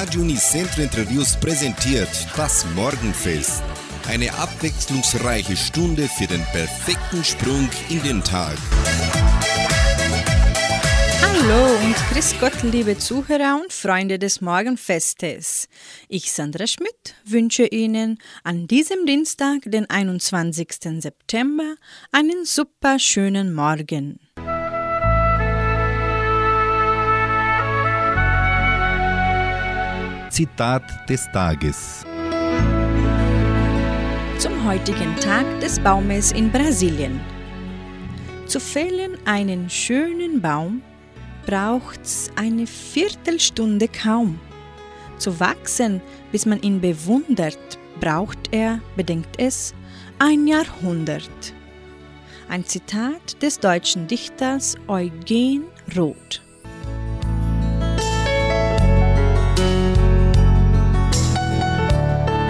Radio Unicentro Interviews präsentiert das Morgenfest. Eine abwechslungsreiche Stunde für den perfekten Sprung in den Tag. Hallo und grüß Gott, liebe Zuhörer und Freunde des Morgenfestes. Ich, Sandra Schmidt, wünsche Ihnen an diesem Dienstag, den 21. September, einen super schönen Morgen. Zitat des Tages. Zum heutigen Tag des Baumes in Brasilien. Zu fällen einen schönen Baum braucht's eine Viertelstunde kaum. Zu wachsen, bis man ihn bewundert, braucht er, bedenkt es, ein Jahrhundert. Ein Zitat des deutschen Dichters Eugen Roth.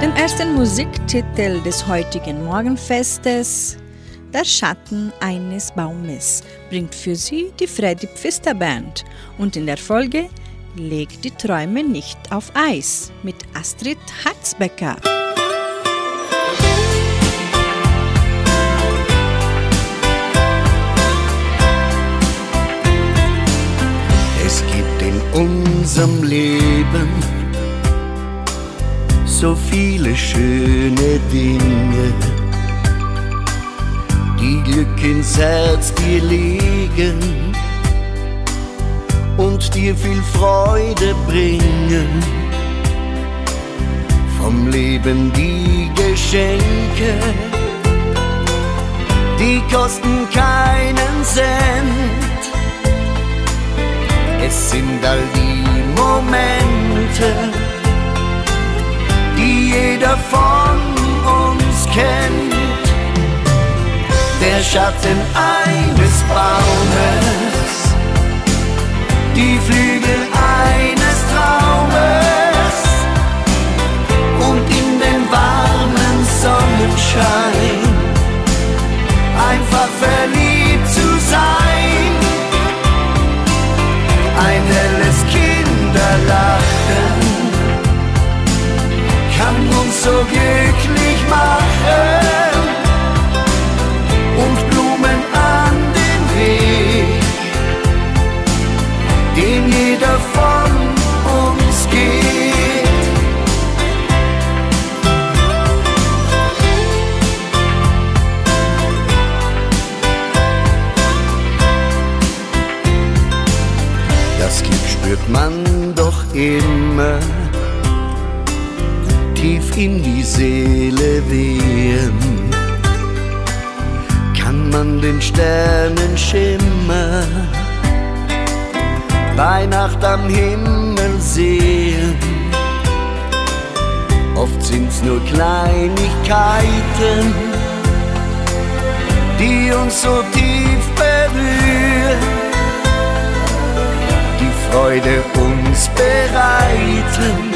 Den ersten Musiktitel des heutigen Morgenfestes, Der Schatten eines Baumes, bringt für Sie die Freddy Pfister Band und in der Folge Leg die Träume nicht auf Eis mit Astrid Hatzbecker. Es gibt in unserem Leben so viele schöne Dinge, die Glück ins Herz dir legen und dir viel Freude bringen. Vom Leben die Geschenke, die kosten keinen Cent. Es sind all die Momente, jeder von uns kennt. Der Schatten eines Baumes, die Flügel eines Traumes und in den warmen Sonnenschein einfach verliebt zu sein. Ein helles Kinderlachen so glücklich machen und Blumen an den Weg, den jeder von uns geht. Das Glück spürt man doch immer in die Seele wehen, kann man den Sternenschimmer bei Nacht am Himmel sehen. Oft sind's nur Kleinigkeiten, die uns so tief berühren, die Freude uns bereiten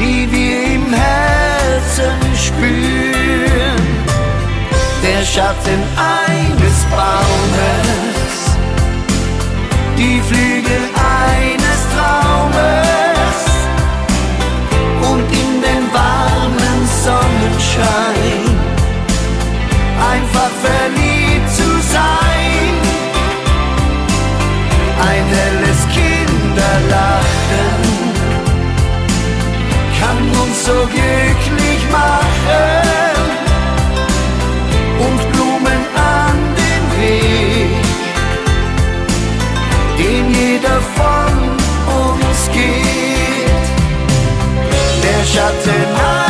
die wir im Herzen spüren. Der Schatten eines Baumes, die Flügel eines Traumes und in den warmen Sonnenschein einfach verliebt zu sein. Ein helles Kinderlachen kann uns so glücklich machen und Blumen an den Weg, den jeder von uns geht. Der Schatten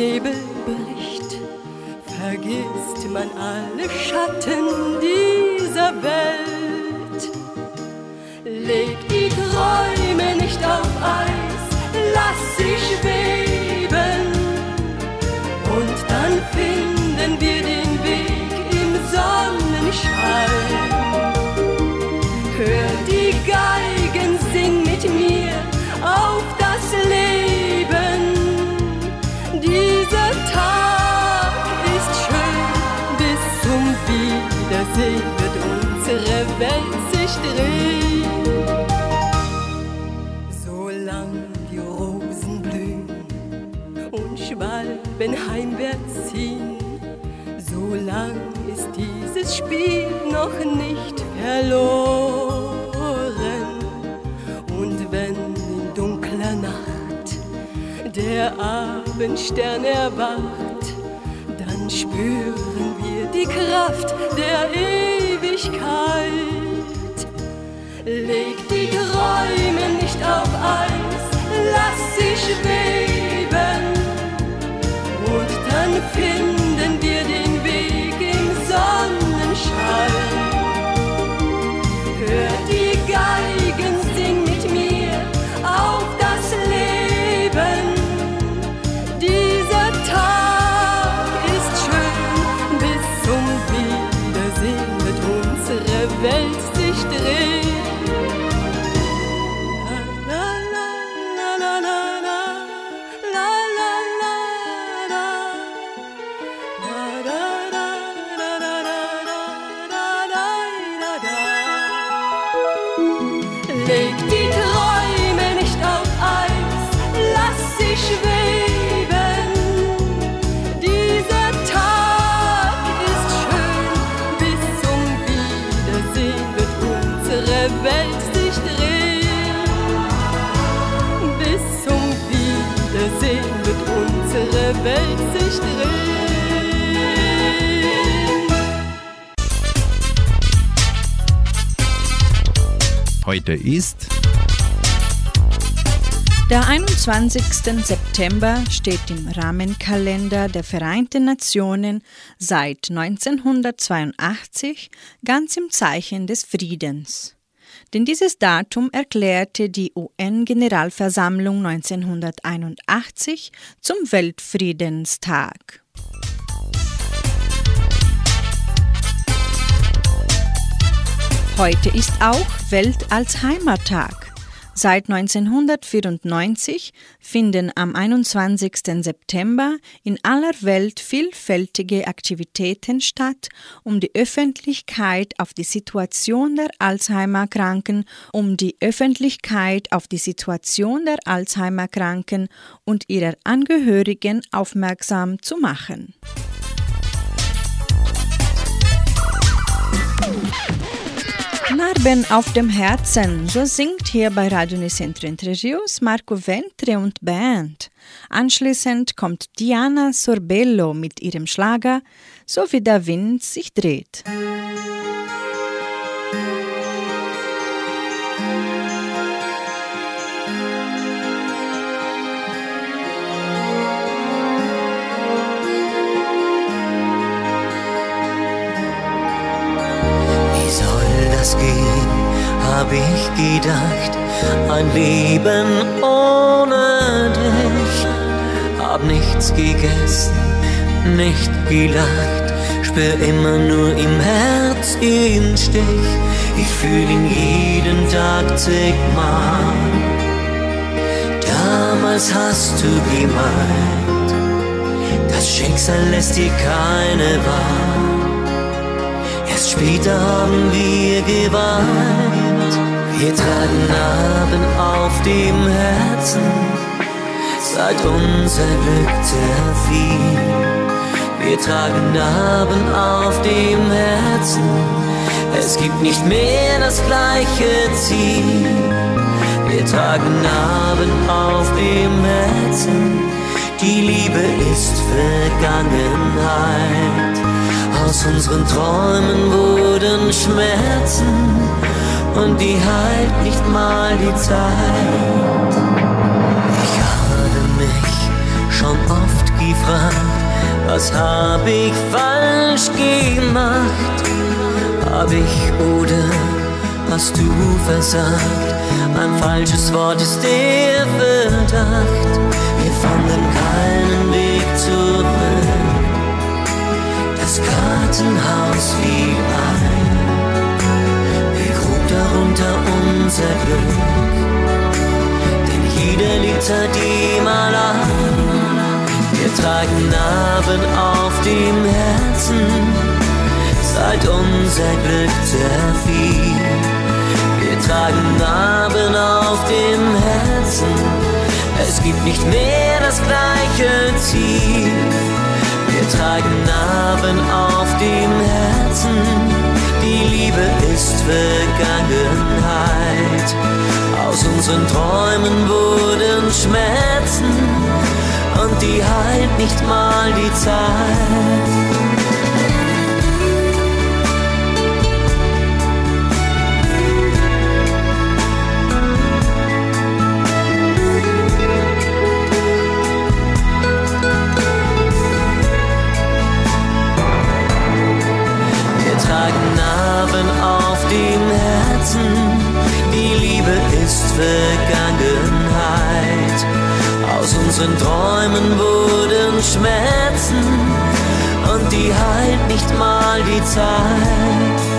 Nebel bricht, vergisst man alle Schatten dieser Welt. Wiedersehen wird unsere Welt sich drehen. Solang die Rosen blühen und Schwalben heimwärts ziehen, solang ist dieses Spiel noch nicht verloren. Und wenn in dunkler Nacht der Abendstern erwacht, dann spüren die Kraft der Ewigkeit. Leg die Träume nicht auf Eis, lass sie schweben. Und dann finden Welt sich drehen. Heute ist Der 21. September steht im Rahmenkalender der Vereinten Nationen seit 1982 ganz im Zeichen des Friedens. Denn dieses Datum erklärte die UN-Generalversammlung 1981 zum Weltfriedenstag. Heute ist auch Welt-Alzheimer-Tag. Seit 1994 finden am 21. September in aller Welt vielfältige Aktivitäten statt, um die Öffentlichkeit auf die Situation der Alzheimer-Kranken, um die Öffentlichkeit auf die Situation der Alzheimer-Kranken und ihrer Angehörigen aufmerksam zu machen. Narben auf dem Herzen, so singt hier bei Radio Nicentro Entre Marco Ventre und Band. Anschließend kommt Diana Sorbello mit ihrem Schlager So wie der Wind sich dreht. Wie hab ich gedacht, ein Leben ohne dich. Hab nichts gegessen, nicht gelacht, spür immer nur im Herz den Stich. Ich fühl ihn jeden Tag zigmal. Damals hast du gemeint, das Schicksal lässt dir keine Wahl. Erst später haben wir geweint. Wir tragen Narben auf dem Herzen, seit unser Glück zerfiel. Wir tragen Narben auf dem Herzen, es gibt nicht mehr das gleiche Ziel. Wir tragen Narben auf dem Herzen, die Liebe ist Vergangenheit. Aus unseren Träumen wurden Schmerzen und die heilt nicht mal die Zeit. Ich habe mich schon oft gefragt, was hab ich falsch gemacht? Hab ich oder hast du versagt? Ein falsches Wort ist der Verdacht. Wir fanden keinen Weg zurück. Das Kartenhaus fiel ein. Darunter unser Glück. Denn jeder Lied hat mal an. Wir tragen Narben auf dem Herzen, seit unser Glück zerfiel. Wir tragen Narben auf dem Herzen, es gibt nicht mehr das gleiche Ziel. Wir tragen Narben auf dem Herzen, die Liebe ist Vergangenheit. Aus unseren Träumen wurden Schmerzen und die heilt nicht mal die Zeit. Narben auf dem Herzen, die Liebe ist Vergangenheit. Aus unseren Träumen wurden Schmerzen und die heilt nicht mal die Zeit.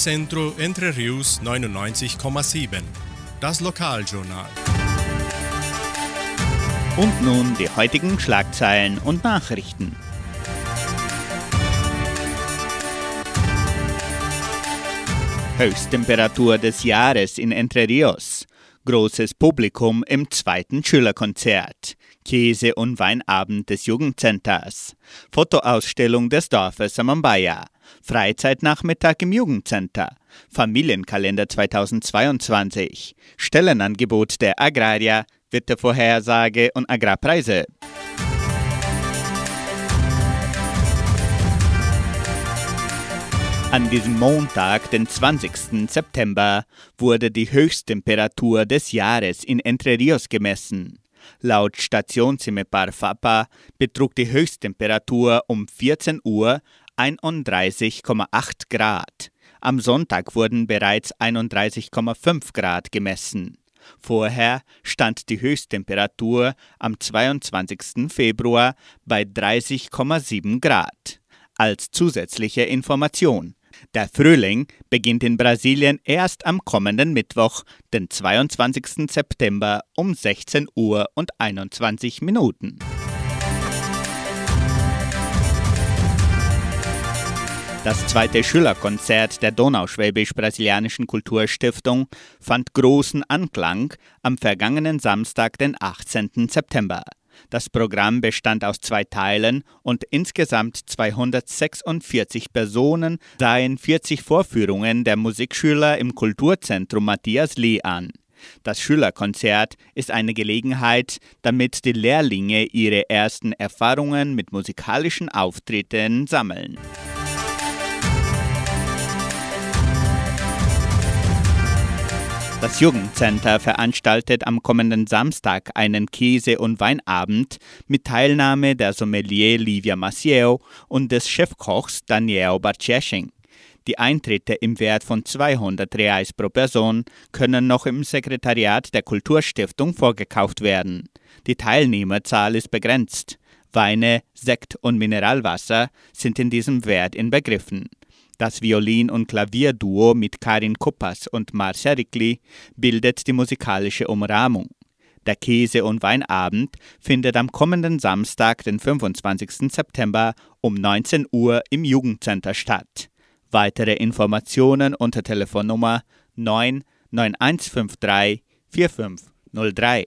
Unicentro Entre Rius 99,7. Das Lokaljournal. Und nun die heutigen Schlagzeilen und Nachrichten. Höchsttemperatur des Jahres in Entre Rios. Großes Publikum im zweiten Schülerkonzert. Käse- und Weinabend des Jugendcenters. Fotoausstellung des Dorfes Samambaya. Freizeitnachmittag im Jugendcenter. Familienkalender 2022. Stellenangebot der Agraria. Wettervorhersage und Agrarpreise. An diesem Montag, den 20. September, wurde die Höchsttemperatur des Jahres in Entre Rios gemessen. Laut Station Cimepar Fapa betrug die Höchsttemperatur um 14 Uhr 31,8 Grad. Am Sonntag wurden bereits 31,5 Grad gemessen. Vorher stand die Höchsttemperatur am 22. Februar bei 30,7 Grad. Als zusätzliche Information. Der Frühling beginnt in Brasilien erst am kommenden Mittwoch, den 22. September um 16 Uhr und 21 Minuten. Das zweite Schülerkonzert der Donauschwäbisch-Brasilianischen Kulturstiftung fand großen Anklang am vergangenen Samstag, den 18. September. Das Programm bestand aus zwei Teilen und insgesamt 246 Personen sahen 40 Vorführungen der Musikschüler im Kulturzentrum Matthias Lee an. Das Schülerkonzert ist eine Gelegenheit, damit die Lehrlinge ihre ersten Erfahrungen mit musikalischen Auftritten sammeln. Das Jugendcenter veranstaltet am kommenden Samstag einen Käse- und Weinabend mit Teilnahme der Sommelier Livia Maciel und des Chefkochs Daniel Barcesching. Die Eintritte im Wert von 200 Reais pro Person können noch im Sekretariat der Kulturstiftung vorgekauft werden. Die Teilnehmerzahl ist begrenzt. Weine, Sekt und Mineralwasser sind in diesem Wert inbegriffen. Das Violin- und Klavierduo mit Karin Kuppas und Marcia Rickli bildet die musikalische Umrahmung. Der Käse- und Weinabend findet am kommenden Samstag, den 25. September um 19 Uhr im Jugendcenter statt. Weitere Informationen unter Telefonnummer 99153 4503.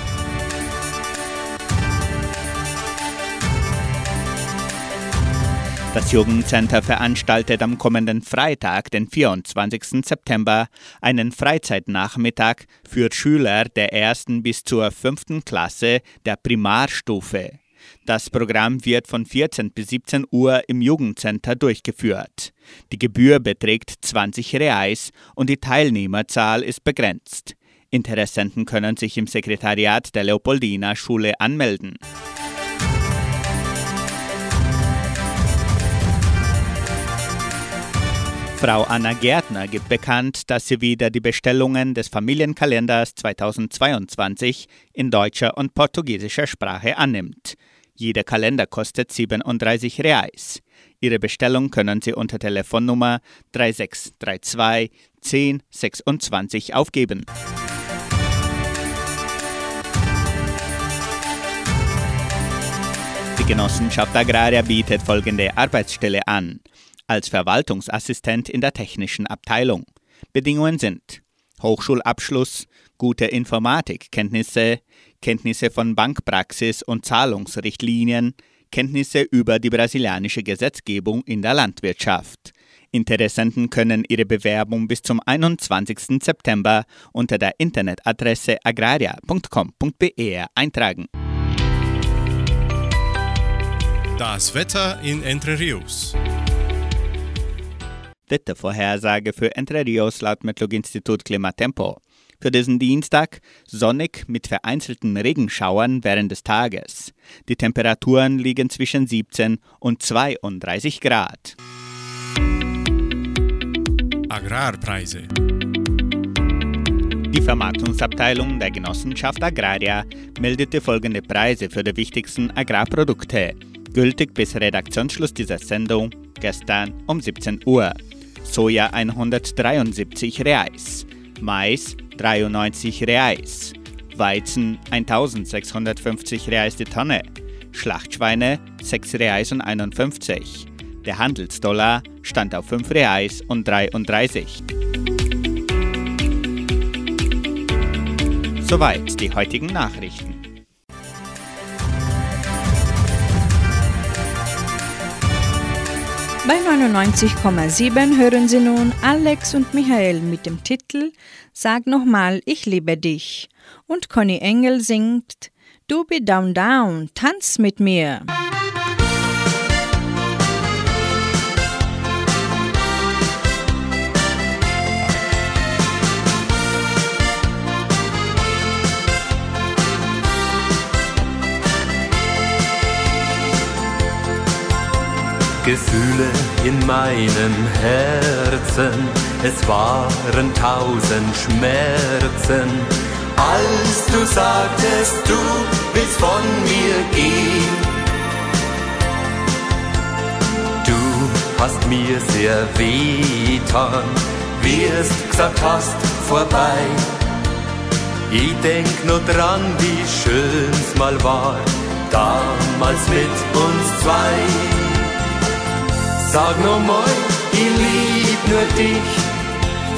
Das Jugendcenter veranstaltet am kommenden Freitag, den 24. September, einen Freizeitnachmittag für Schüler der ersten bis zur fünften Klasse der Primarstufe. Das Programm wird von 14 bis 17 Uhr im Jugendcenter durchgeführt. Die Gebühr beträgt 20 Reais und die Teilnehmerzahl ist begrenzt. Interessenten können sich im Sekretariat der Leopoldina Schule anmelden. Frau Anna Gärtner gibt bekannt, dass sie wieder die Bestellungen des Familienkalenders 2022 in deutscher und portugiesischer Sprache annimmt. Jeder Kalender kostet 37 Reais. Ihre Bestellung können Sie unter Telefonnummer 3632 1026 aufgeben. Die Genossenschaft Agraria bietet folgende Arbeitsstelle an als Verwaltungsassistent in der technischen Abteilung. Bedingungen sind Hochschulabschluss, gute Informatikkenntnisse, Kenntnisse von Bankpraxis und Zahlungsrichtlinien, Kenntnisse über die brasilianische Gesetzgebung in der Landwirtschaft. Interessenten können ihre Bewerbung bis zum 21. September unter der Internetadresse agraria.com.br eintragen. Das Wetter in Entre Rios. Wettervorhersage für Entre Rios laut Metlog-Institut Klimatempo. Für diesen Dienstag sonnig mit vereinzelten Regenschauern während des Tages. Die Temperaturen liegen zwischen 17 und 32 Grad. Agrarpreise. Die Vermarktungsabteilung der Genossenschaft Agraria meldete folgende Preise für die wichtigsten Agrarprodukte, gültig bis Redaktionsschluss dieser Sendung gestern um 17 Uhr. Soja 173 Reais, Mais 93 Reais, Weizen 1650 Reais die Tonne, Schlachtschweine 6 Reais und 51. Der Handelsdollar stand auf 5 Reais und 33. Soweit die heutigen Nachrichten. Bei 99,7 hören Sie nun Alex und Michael mit dem Titel Sag nochmal, ich liebe dich. Und Conny Engel singt Du be down down, tanz mit mir. Gefühle in meinem Herzen, es waren tausend Schmerzen. Als du sagtest, du willst von mir gehen, du hast mir sehr wehtan, wirst gesagt hast, vorbei. Ich denk nur dran, wie schön's mal war, damals mit uns zwei. Sag nur mal, ich lieb nur dich.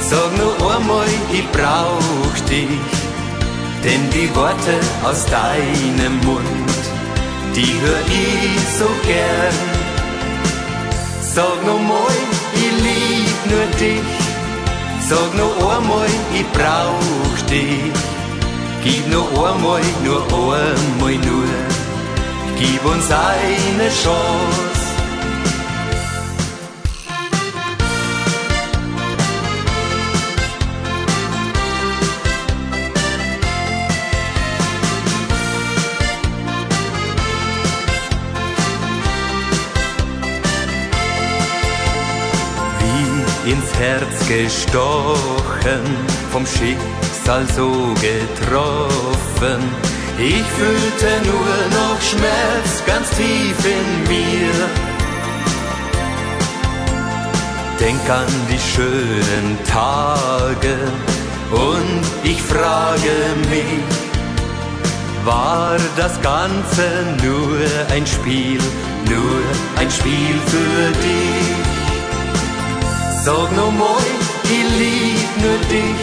Sag nur einmal, ich brauch dich. Denn die Worte aus deinem Mund, die hör ich so gern. Sag nur mal, ich lieb nur dich. Sag nur einmal, ich brauch dich. Gib nur einmal, nur einmal nur. Gib uns eine Chance. Ins Herz gestochen, vom Schicksal so getroffen. Ich fühlte nur noch Schmerz ganz tief in mir. Denk an die schönen Tage und ich frage mich, war das Ganze nur ein Spiel, nur ein Spiel für dich? Sag noch mal, ich lieb nur dich.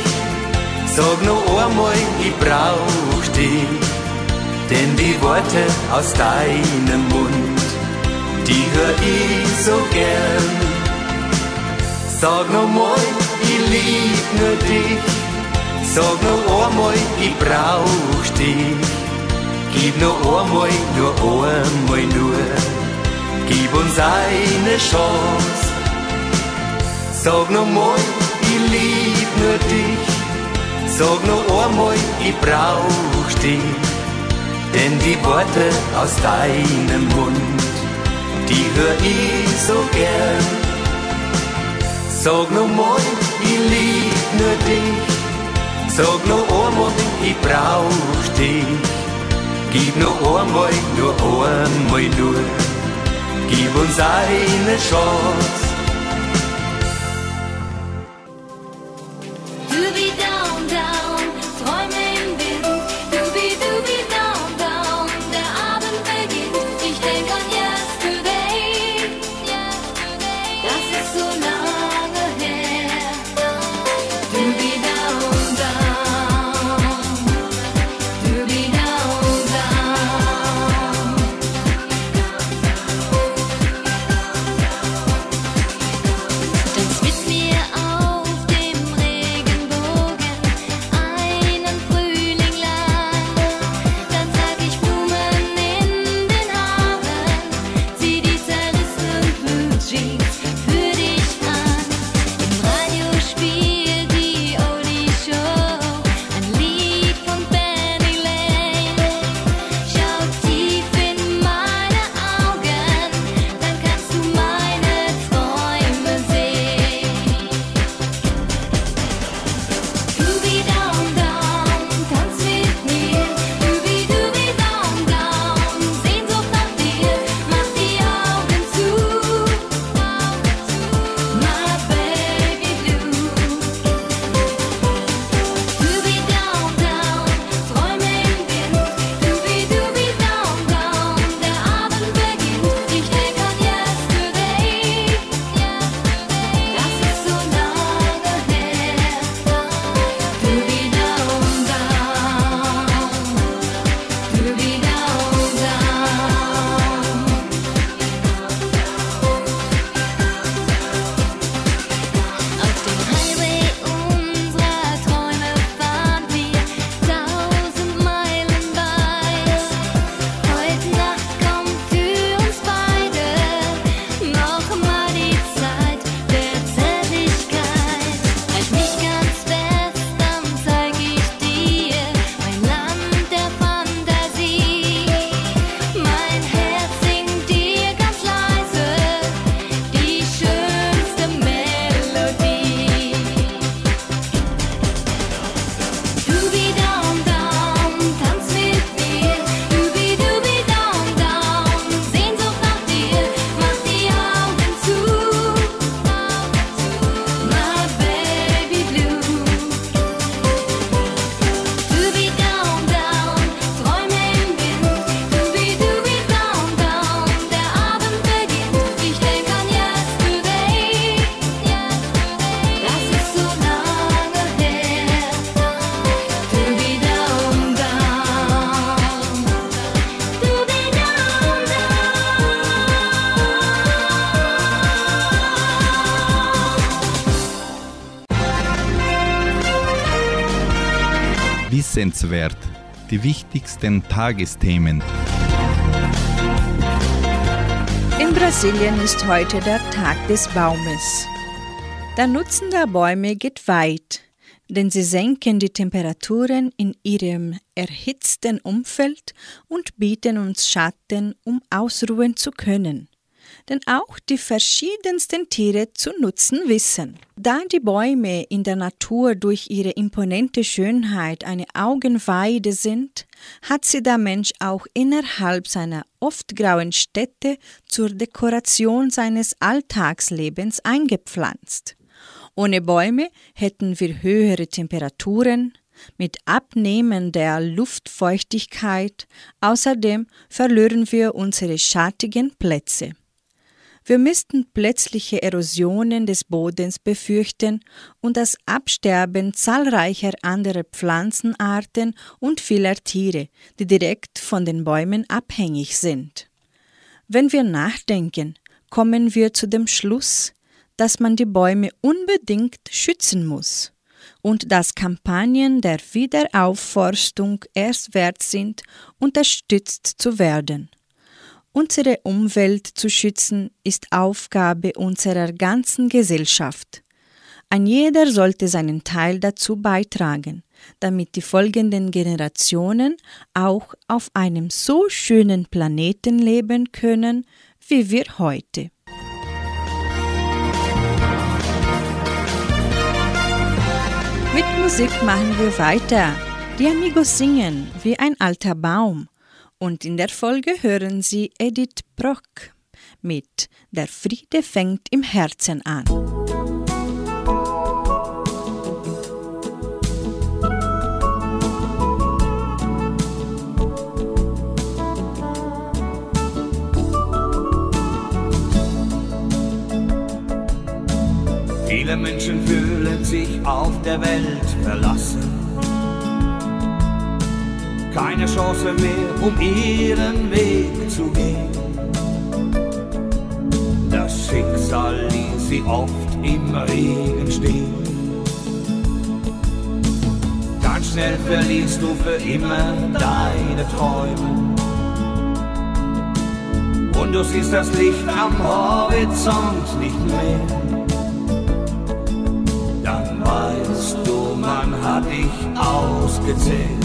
Sag noch einmal, ich brauch dich. Denn die Worte aus deinem Mund, die hör ich so gern. Sag noch mal, ich lieb nur dich. Sag noch einmal, ich brauch dich. Gib noch einmal, nur einmal nur. Gib uns eine Chance. Sag noch mal, ich lieb nur dich. Sag noch einmal, ich brauch dich. Denn die Worte aus deinem Mund, die hör ich so gern. Sag noch mal, ich lieb nur dich. Sag noch einmal, ich brauch dich. Gib noch einmal, nur einmal nur. Gib uns eine Chance. Wissenswert. Die wichtigsten Tagesthemen. In Brasilien ist heute der Tag des Baumes. Der Nutzen der Bäume geht weit, denn sie senken die Temperaturen in ihrem erhitzten Umfeld und bieten uns Schatten, um ausruhen zu können denn auch die verschiedensten Tiere zu nutzen wissen. Da die Bäume in der Natur durch ihre imponente Schönheit eine Augenweide sind, hat sie der Mensch auch innerhalb seiner oft grauen Städte zur Dekoration seines Alltagslebens eingepflanzt. Ohne Bäume hätten wir höhere Temperaturen, mit Abnehmen der Luftfeuchtigkeit. Außerdem verlieren wir unsere schattigen Plätze. Wir müssten plötzliche Erosionen des Bodens befürchten und das Absterben zahlreicher anderer Pflanzenarten und vieler Tiere, die direkt von den Bäumen abhängig sind. Wenn wir nachdenken, kommen wir zu dem Schluss, dass man die Bäume unbedingt schützen muss und dass Kampagnen der Wiederaufforstung erst wert sind, unterstützt zu werden. Unsere Umwelt zu schützen ist Aufgabe unserer ganzen Gesellschaft. Ein jeder sollte seinen Teil dazu beitragen, damit die folgenden Generationen auch auf einem so schönen Planeten leben können wie wir heute. Mit Musik machen wir weiter. Die Amigos singen wie ein alter Baum und in der Folge hören Sie Edith Brock mit Der Friede fängt im Herzen an. Viele Menschen fühlen sich auf der Welt verlassen keine Chance mehr, um ihren Weg zu gehen. Das Schicksal ließ sie oft im Regen stehen. Ganz schnell verlierst du für immer deine Träume. Und du siehst das Licht am Horizont nicht mehr. Dann weißt du, man hat dich ausgezählt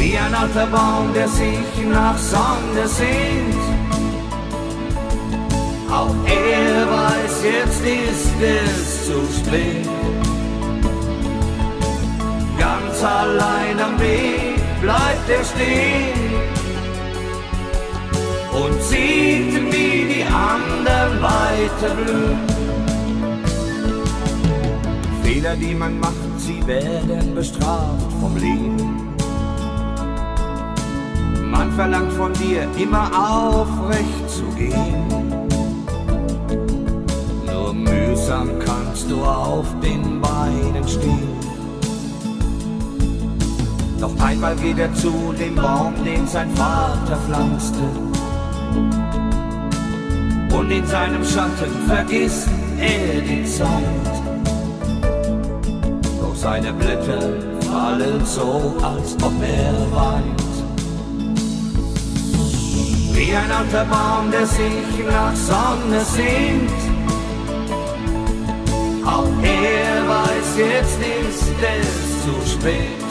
wie ein alter Baum, der sich nach Sonne sehnt. Auch er weiß, jetzt ist es zu spät. Ganz allein am Weg bleibt er stehen und sieht, wie die anderen weiter blühen. Fehler, die man macht, sie werden bestraft vom Leben. Man verlangt von dir immer aufrecht zu gehen. Nur mühsam kannst du auf den Beinen stehen. Doch einmal geht er zu dem Baum, den sein Vater pflanzte. Und in seinem Schatten vergisst er die Zeit. Doch seine Blätter fallen so, als ob er weint wie ein alter Baum, der sich nach Sonne sehnt. Auch er weiß, jetzt ist es zu spät.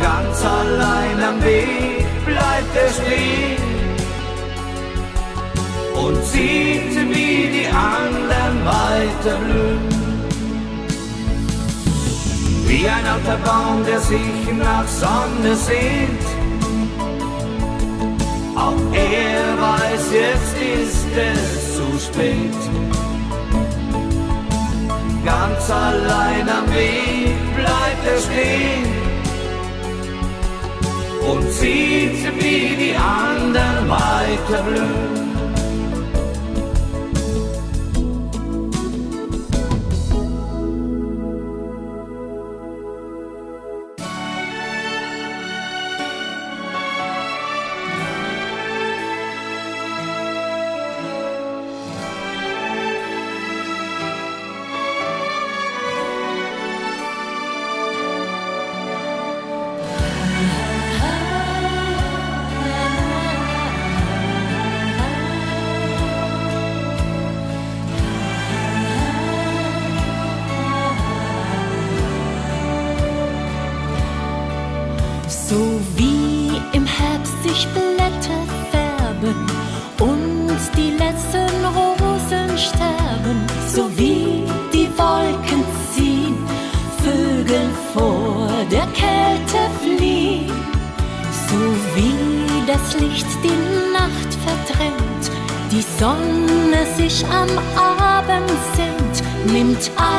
Ganz allein am Weg bleibt er stehen und sieht, wie die anderen weiter blühen. Wie ein alter Baum, der sich nach Sonne sehnt auch er weiß, jetzt ist es zu spät. Ganz allein am Weg bleibt er stehen und sieht, wie die anderen weiter blühen.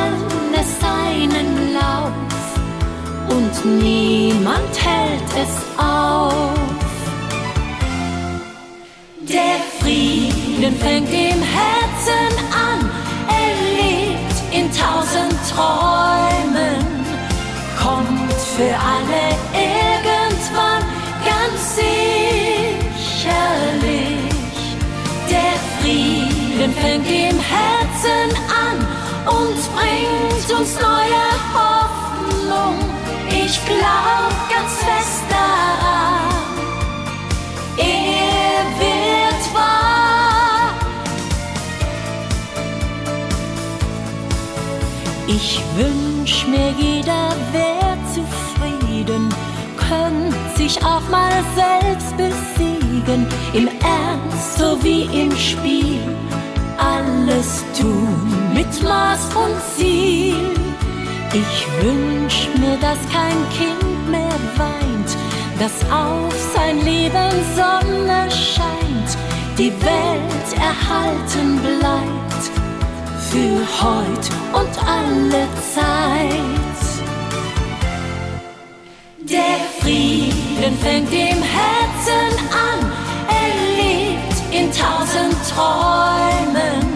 Nimmt alles seinen Lauf und niemand hält es auf. Der Frieden fängt im Herzen an, er lebt in tausend Träumen, kommt für alle irgendwann ganz sicherlich. Der Frieden fängt im Herzen an und bringt uns neue Hoffnung. Ich glaub ganz fest daran. Er wird wahr. Ich wünsch mir, jeder wär zufrieden, könnt sich auch mal selbst besiegen, im Ernst so wie im Spiel, alles tun mit Maß und Ziel. Ich wünsch mir, dass kein Kind mehr weint, dass auf sein Leben Sonne scheint, die Welt erhalten bleibt für heut und alle Zeit. Der Frieden fängt im Herzen an, er lebt in tausend Träumen,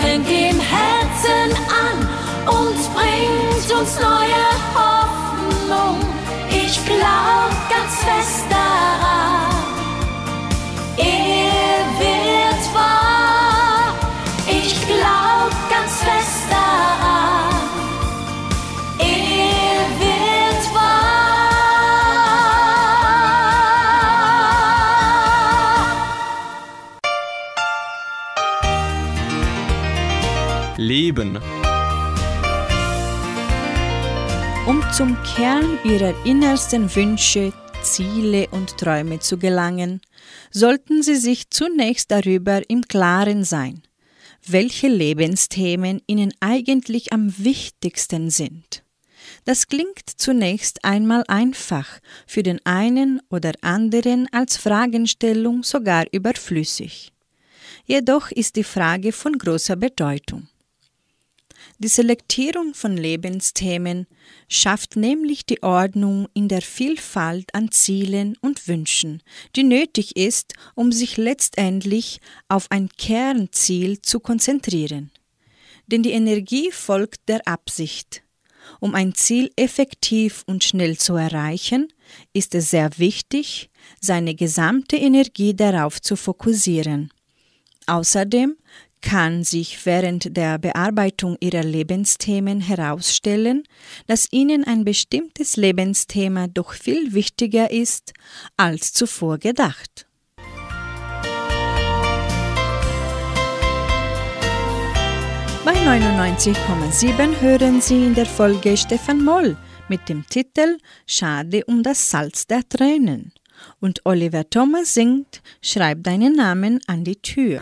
fängt im Herzen an und bringt uns neue Hoffnung. Ich glaub ganz fest Leben. Um zum Kern ihrer innersten Wünsche, Ziele und Träume zu gelangen, sollten sie sich zunächst darüber im Klaren sein, welche Lebensthemen ihnen eigentlich am wichtigsten sind. Das klingt zunächst einmal einfach, für den einen oder anderen als Fragenstellung sogar überflüssig. Jedoch ist die Frage von großer Bedeutung. Die Selektierung von Lebensthemen schafft nämlich die Ordnung in der Vielfalt an Zielen und Wünschen, die nötig ist, um sich letztendlich auf ein Kernziel zu konzentrieren. Denn die Energie folgt der Absicht. Um ein Ziel effektiv und schnell zu erreichen, ist es sehr wichtig, seine gesamte Energie darauf zu fokussieren. Außerdem kann sich während der Bearbeitung ihrer Lebensthemen herausstellen, dass ihnen ein bestimmtes Lebensthema doch viel wichtiger ist als zuvor gedacht. Bei 99,7 hören Sie in der Folge Stefan Moll mit dem Titel Schade um das Salz der Tränen. Und Oliver Thomas singt Schreib deinen Namen an die Tür.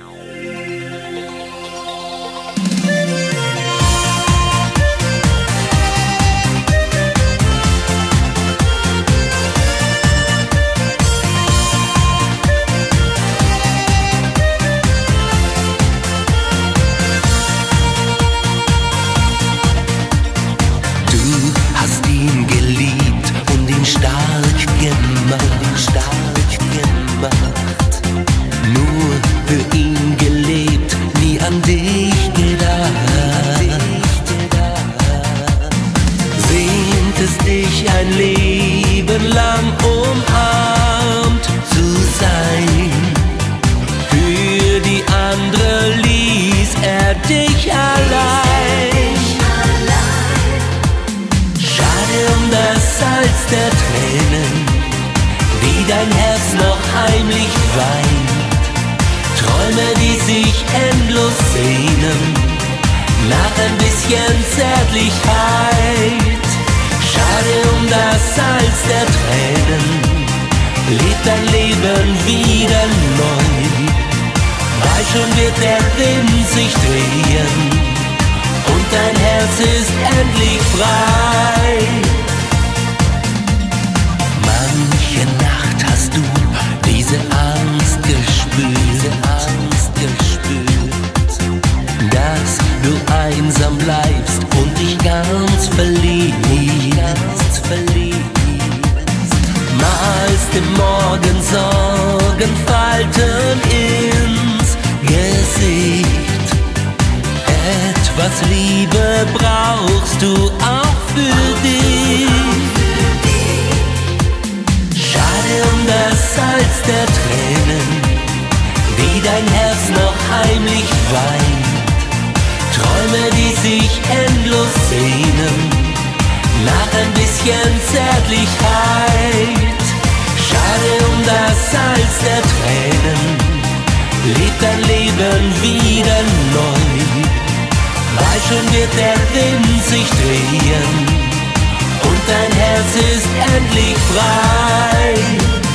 Wie dein Herz noch heimlich weint. Träume, die sich endlos sehnen, nach ein bisschen Zärtlichkeit. Schade um das Salz der Tränen, lebt dein Leben wieder neu. Weil schon wird der Wind sich drehen und dein Herz ist endlich frei.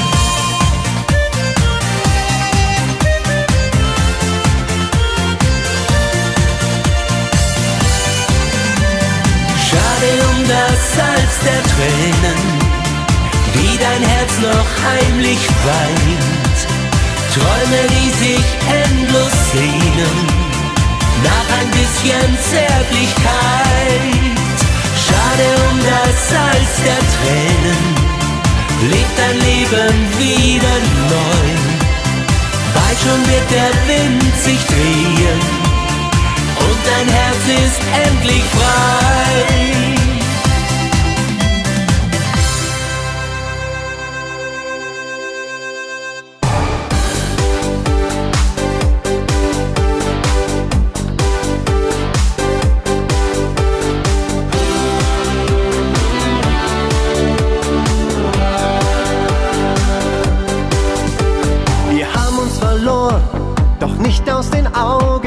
Schade um das Salz der Tränen, wie dein Herz noch heimlich weint. Träume, die sich endlos sehnen, nach ein bisschen Zärtlichkeit. Schade um das Salz der Tränen, lebt dein Leben wieder neu. Bald schon wird der Wind sich drehen dein Herz ist endlich frei.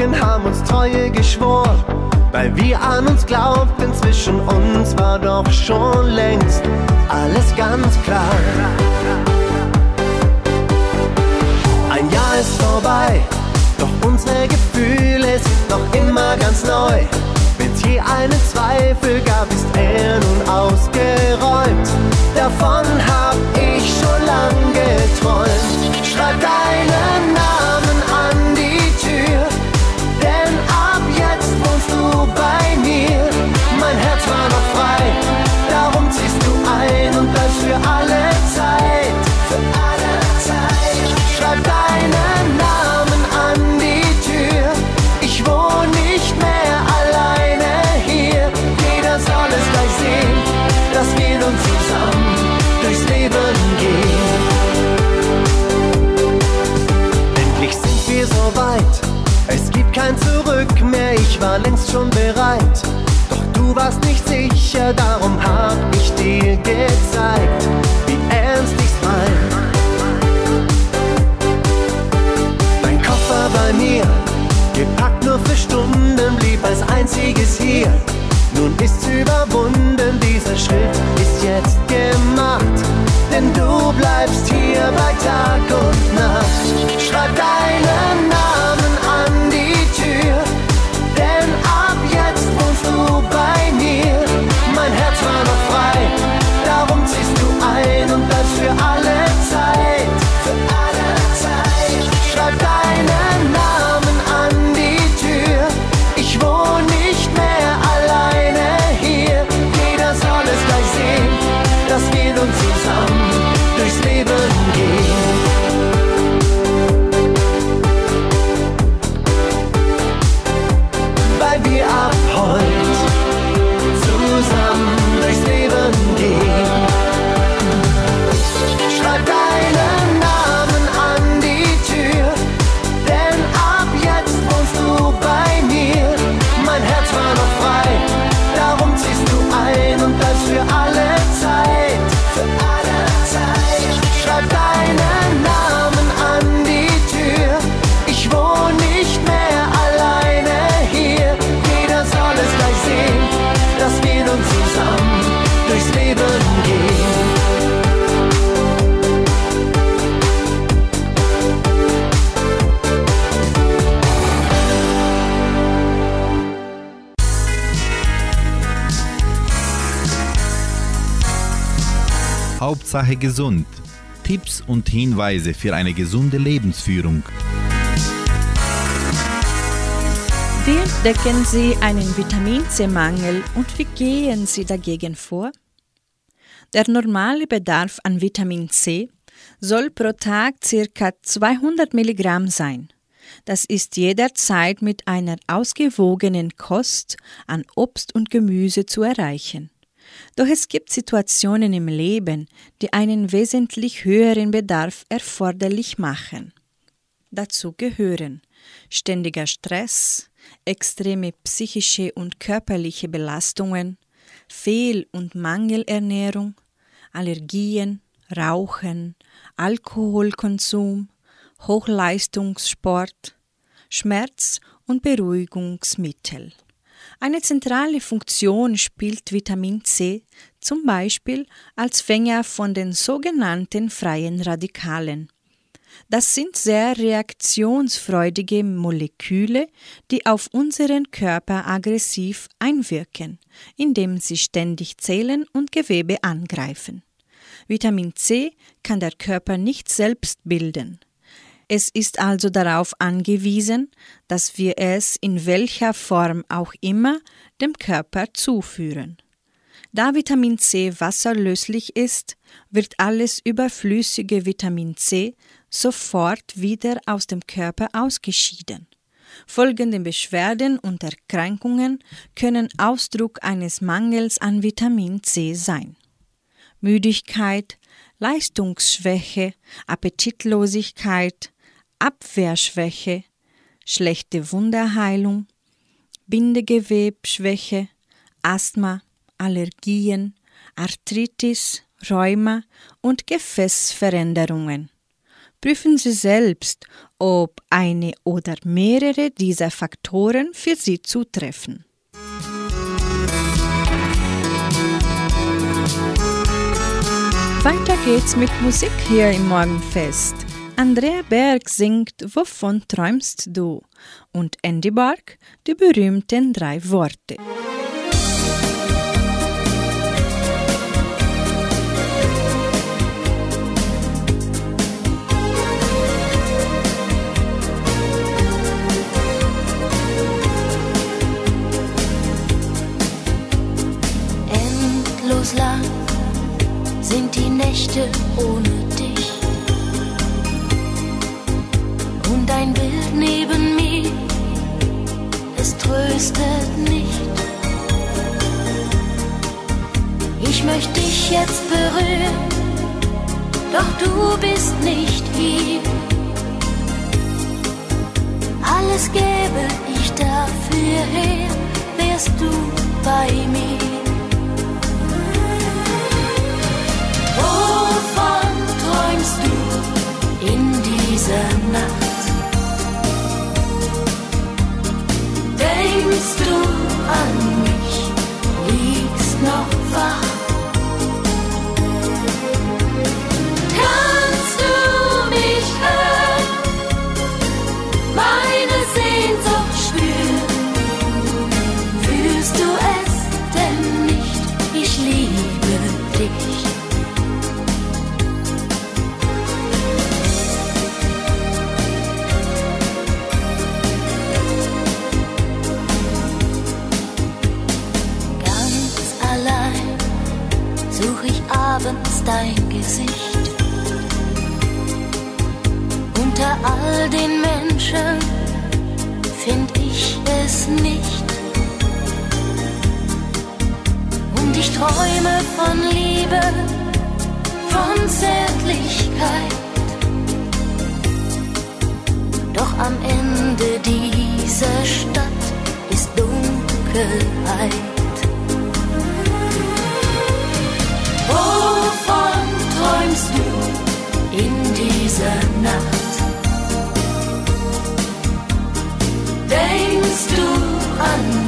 Augen, haben uns Treue geschworen, weil wir an uns glaubten, zwischen uns war doch schon längst alles ganz klar. Ein Jahr ist vorbei, doch unsere Gefühle sind noch immer ganz neu. Wenn's je einen Zweifel gab, sicher, darum hab ich dir gezeigt, wie ernst ich's mein. Dein Koffer bei mir, gepackt nur für Stunden, blieb als einziges hier. Nun ist's überwunden, dieser Schritt ist jetzt gemacht. Denn du bleibst hier bei Tag und Nacht. Schreib deinen Hauptsache gesund. Tipps und Hinweise für eine gesunde Lebensführung. Wie entdecken Sie einen Vitamin C-Mangel und wie gehen Sie dagegen vor? Der normale Bedarf an Vitamin C soll pro Tag ca. 200 Milligramm sein. Das ist jederzeit mit einer ausgewogenen Kost an Obst und Gemüse zu erreichen. Doch es gibt Situationen im Leben, die einen wesentlich höheren Bedarf erforderlich machen. Dazu gehören ständiger Stress, extreme psychische und körperliche Belastungen, Fehl- und Mangelernährung, Allergien, Rauchen, Alkoholkonsum, Hochleistungssport, Schmerz- und Beruhigungsmittel. Eine zentrale Funktion spielt Vitamin C zum Beispiel als Fänger von den sogenannten freien Radikalen. Das sind sehr reaktionsfreudige Moleküle, die auf unseren Körper aggressiv einwirken, indem sie ständig Zellen und Gewebe angreifen. Vitamin C kann der Körper nicht selbst bilden. Es ist also darauf angewiesen, dass wir es in welcher Form auch immer dem Körper zuführen. Da Vitamin C wasserlöslich ist, wird alles überflüssige Vitamin C sofort wieder aus dem Körper ausgeschieden. Folgende Beschwerden und Erkrankungen können Ausdruck eines Mangels an Vitamin C sein. Müdigkeit, Leistungsschwäche, Appetitlosigkeit, Abwehrschwäche, schlechte Wunderheilung, Bindegewebschwäche, Asthma, Allergien, Arthritis, Rheuma und Gefäßveränderungen. Prüfen Sie selbst, ob eine oder mehrere dieser Faktoren für Sie zutreffen. Weiter geht's mit Musik hier im Morgenfest. Andrea Berg singt Wovon träumst du? und Andy Bark die berühmten drei Worte. Endlos lang sind die Nächte ohne Und ein Bild neben mir, es tröstet nicht. Ich möchte dich jetzt berühren, doch du bist nicht hier. Alles gäbe ich dafür her, wärst du bei mir. Wovon träumst du in dieser Nacht? Denkst du an dein Gesicht. Unter all den Menschen find ich es nicht. Und ich träume von Liebe, von Zärtlichkeit. Doch am Ende dieser Stadt ist Dunkelheit. Wovon träumst du in dieser Nacht? Denkst du an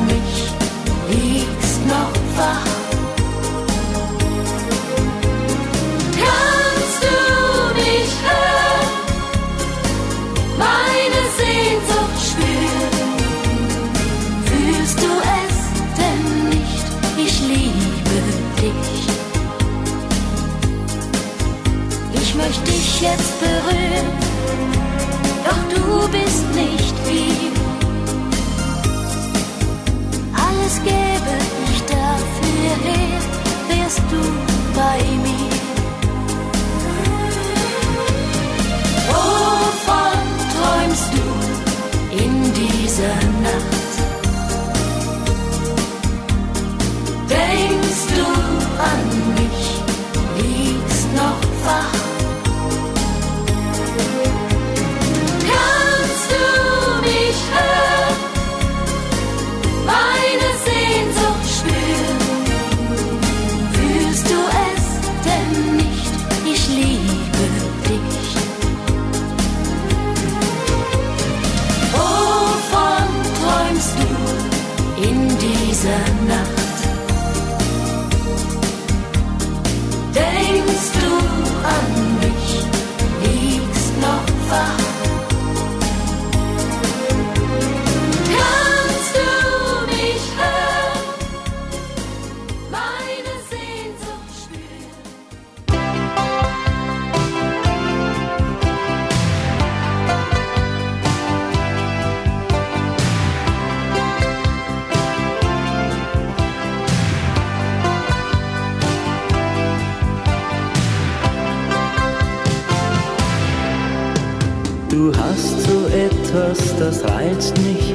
das reizt mich,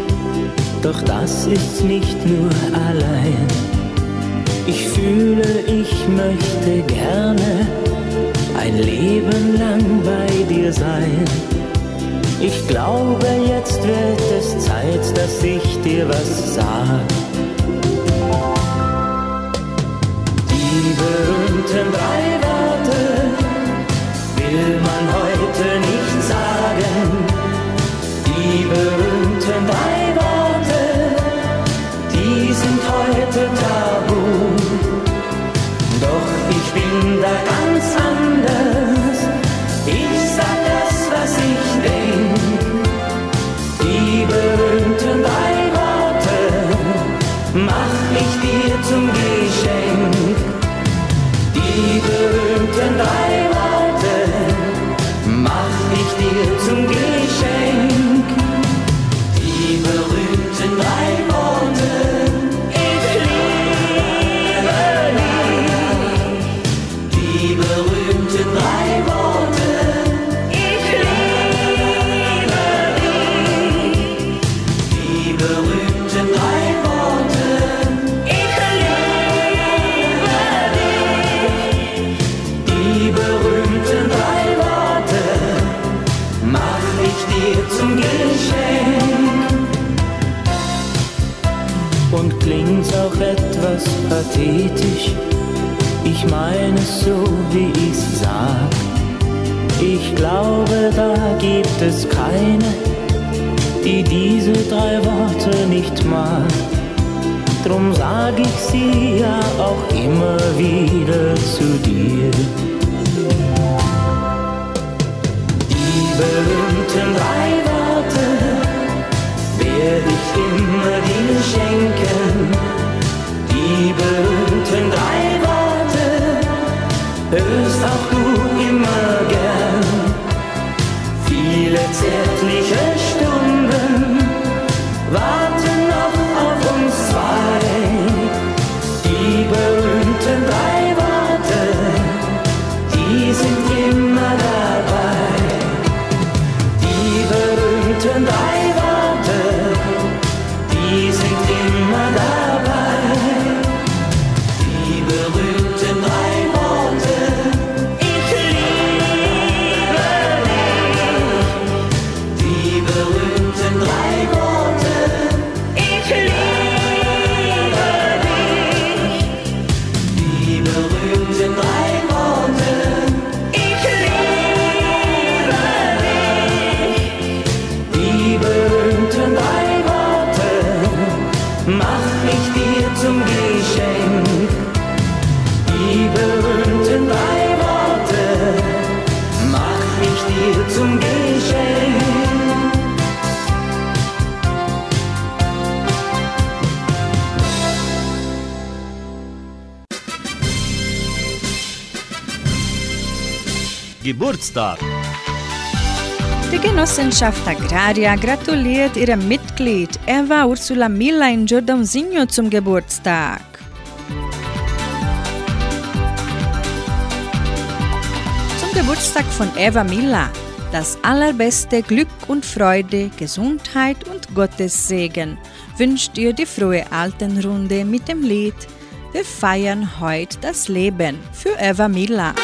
doch das ist nicht nur allein. Ich fühle, ich möchte gerne ein Leben lang bei dir sein. Ich glaube, jetzt wird es Zeit, dass ich dir was sag. Die berühmten drei Worte will man ich meine es so, wie ich's sag. Ich glaube, da gibt es keine, die diese drei Worte nicht mag. Drum sag ich sie ja auch immer wieder zu dir. Die berühmten drei Geburtstag. Die Genossenschaft Agraria gratuliert ihrem Mitglied Eva Ursula Miller in Jordãozinho zum Geburtstag. Zum Geburtstag von Eva Miller das allerbeste Glück und Freude, Gesundheit und Gottes Segen wünscht ihr die frohe Altenrunde mit dem Lied Wir feiern heute das Leben für Eva Miller.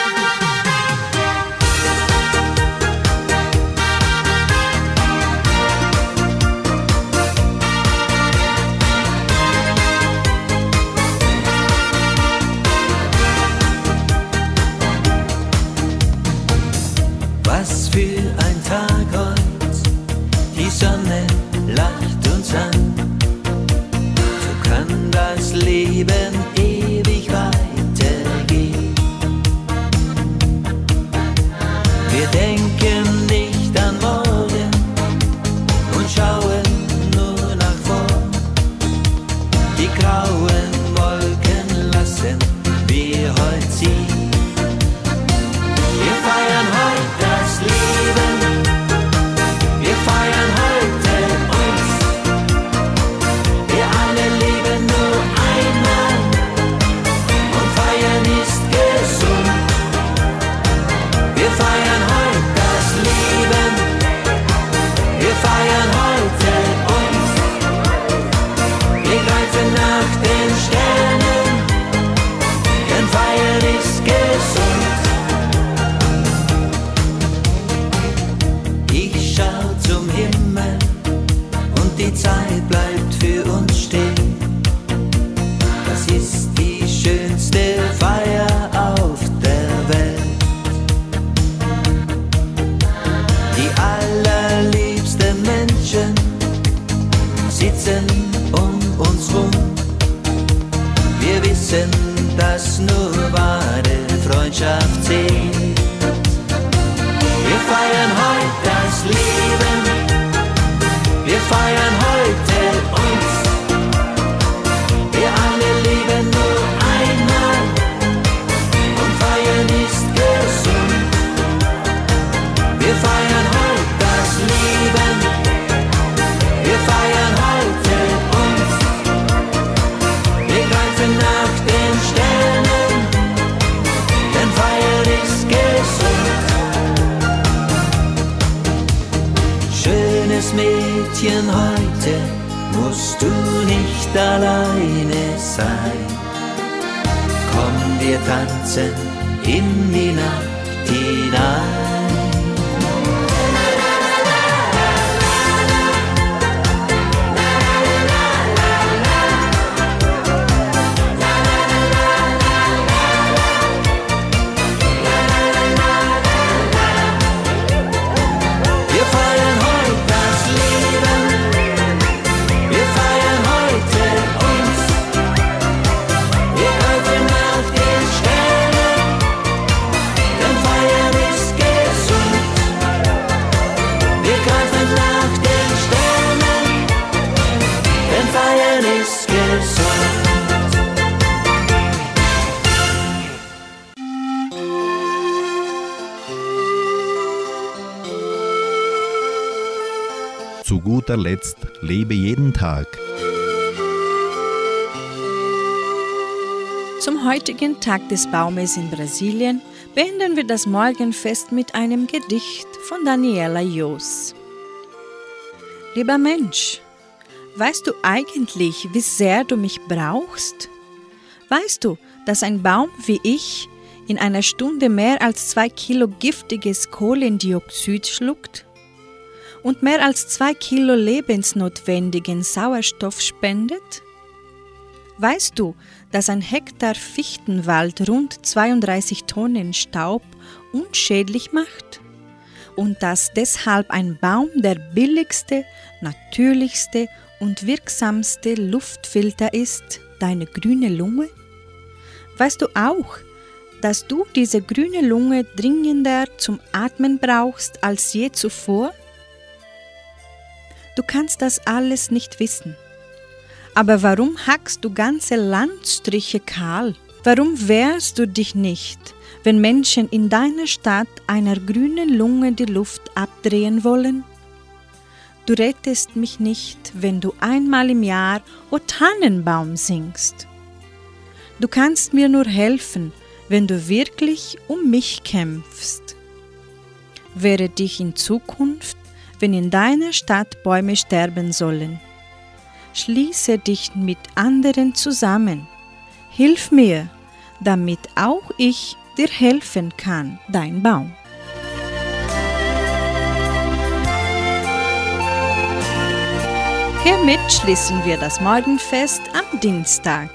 Wir Mädchen, heute musst du nicht alleine sein. Komm, wir tanzen in die Zu guter Letzt lebe jeden Tag. Zum heutigen Tag des Baumes in Brasilien beenden wir das Morgenfest mit einem Gedicht von Daniela Jos. Lieber Mensch, weißt du eigentlich, wie sehr du mich brauchst? Weißt du, dass ein Baum wie ich in einer Stunde mehr als zwei Kilo giftiges Kohlendioxid schluckt? Und mehr als zwei Kilo lebensnotwendigen Sauerstoff spendet? Weißt du, dass ein Hektar Fichtenwald rund 32 Tonnen Staub unschädlich macht? Und dass deshalb ein Baum der billigste, natürlichste und wirksamste Luftfilter ist, deine grüne Lunge? Weißt du auch, dass du diese grüne Lunge dringender zum Atmen brauchst als je zuvor? Du kannst das alles nicht wissen. Aber warum hackst du ganze Landstriche kahl? Warum wehrst du dich nicht, wenn Menschen in deiner Stadt einer grünen Lunge die Luft abdrehen wollen? Du rettest mich nicht, wenn du einmal im Jahr O Tannenbaum singst. Du kannst mir nur helfen, wenn du wirklich um mich kämpfst. Wehre dich in Zukunft, wenn in deiner Stadt Bäume sterben sollen. Schließe dich mit anderen zusammen. Hilf mir, damit auch ich dir helfen kann, dein Baum. Hiermit schließen wir das Morgenfest am Dienstag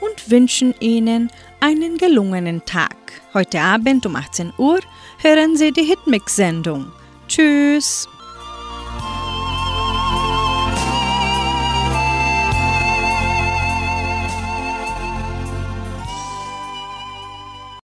und wünschen Ihnen einen gelungenen Tag. Heute Abend um 18 Uhr hören Sie die Hitmix-Sendung. Tschüss!